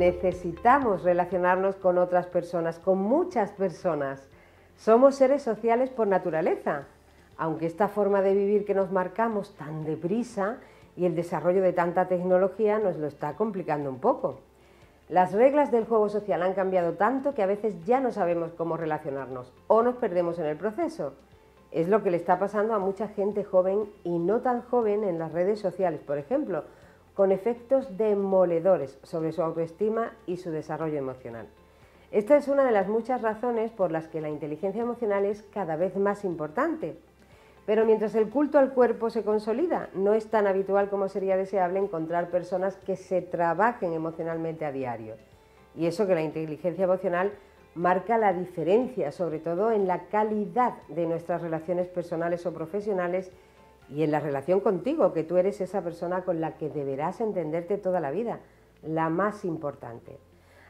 necesitamos relacionarnos con otras personas, con muchas personas. Somos seres sociales por naturaleza, aunque esta forma de vivir que nos marcamos tan deprisa y el desarrollo de tanta tecnología nos lo está complicando un poco. Las reglas del juego social han cambiado tanto que a veces ya no sabemos cómo relacionarnos o nos perdemos en el proceso. Es lo que le está pasando a mucha gente joven y no tan joven en las redes sociales, por ejemplo, con efectos demoledores sobre su autoestima y su desarrollo emocional. Esta es una de las muchas razones por las que la inteligencia emocional es cada vez más importante. Pero mientras el culto al cuerpo se consolida, no es tan habitual como sería deseable encontrar personas que se trabajen emocionalmente a diario. Y eso que la inteligencia emocional marca la diferencia, sobre todo en la calidad de nuestras relaciones personales o profesionales y en la relación contigo, que tú eres esa persona con la que deberás entenderte toda la vida, la más importante.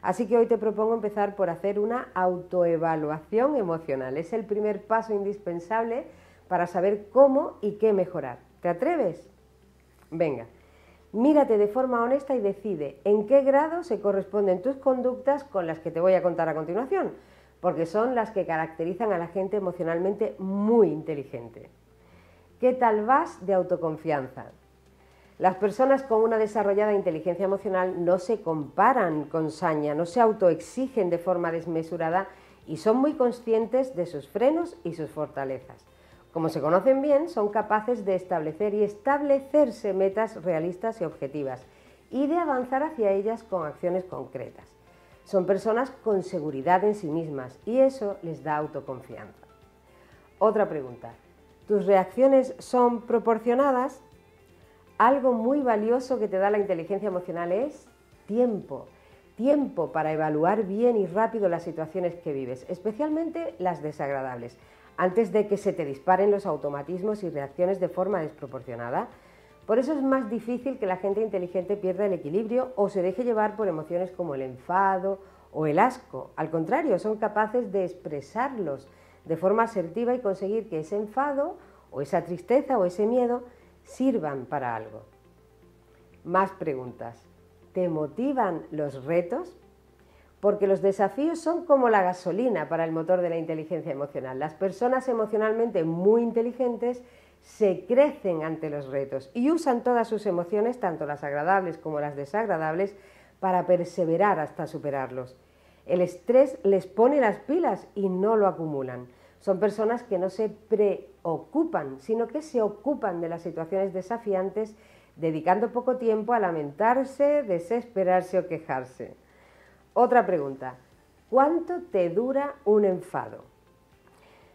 Así que hoy te propongo empezar por hacer una autoevaluación emocional. Es el primer paso indispensable para saber cómo y qué mejorar. ¿Te atreves? Venga, mírate de forma honesta y decide en qué grado se corresponden tus conductas con las que te voy a contar a continuación, porque son las que caracterizan a la gente emocionalmente muy inteligente. ¿Qué tal vas de autoconfianza? Las personas con una desarrollada inteligencia emocional no se comparan con saña, no se autoexigen de forma desmesurada y son muy conscientes de sus frenos y sus fortalezas. Como se conocen bien, son capaces de establecer y establecerse metas realistas y objetivas y de avanzar hacia ellas con acciones concretas. Son personas con seguridad en sí mismas y eso les da autoconfianza. Otra pregunta tus reacciones son proporcionadas, algo muy valioso que te da la inteligencia emocional es tiempo. Tiempo para evaluar bien y rápido las situaciones que vives, especialmente las desagradables, antes de que se te disparen los automatismos y reacciones de forma desproporcionada. Por eso es más difícil que la gente inteligente pierda el equilibrio o se deje llevar por emociones como el enfado o el asco. Al contrario, son capaces de expresarlos de forma asertiva y conseguir que ese enfado o esa tristeza o ese miedo sirvan para algo. Más preguntas. ¿Te motivan los retos? Porque los desafíos son como la gasolina para el motor de la inteligencia emocional. Las personas emocionalmente muy inteligentes se crecen ante los retos y usan todas sus emociones, tanto las agradables como las desagradables, para perseverar hasta superarlos. El estrés les pone las pilas y no lo acumulan. Son personas que no se preocupan, sino que se ocupan de las situaciones desafiantes, dedicando poco tiempo a lamentarse, desesperarse o quejarse. Otra pregunta, ¿cuánto te dura un enfado?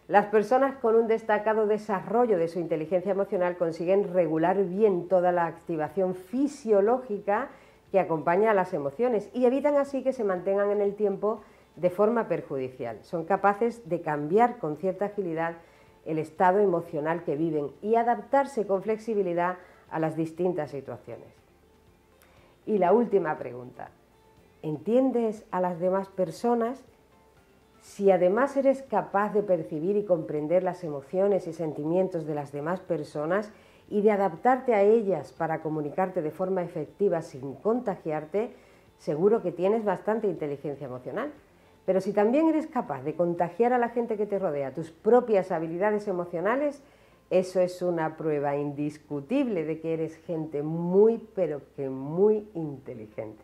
Las personas con un destacado desarrollo de su inteligencia emocional consiguen regular bien toda la activación fisiológica que acompaña a las emociones y evitan así que se mantengan en el tiempo de forma perjudicial. Son capaces de cambiar con cierta agilidad el estado emocional que viven y adaptarse con flexibilidad a las distintas situaciones. Y la última pregunta. ¿Entiendes a las demás personas? Si además eres capaz de percibir y comprender las emociones y sentimientos de las demás personas y de adaptarte a ellas para comunicarte de forma efectiva sin contagiarte, seguro que tienes bastante inteligencia emocional. Pero si también eres capaz de contagiar a la gente que te rodea tus propias habilidades emocionales, eso es una prueba indiscutible de que eres gente muy, pero que muy inteligente.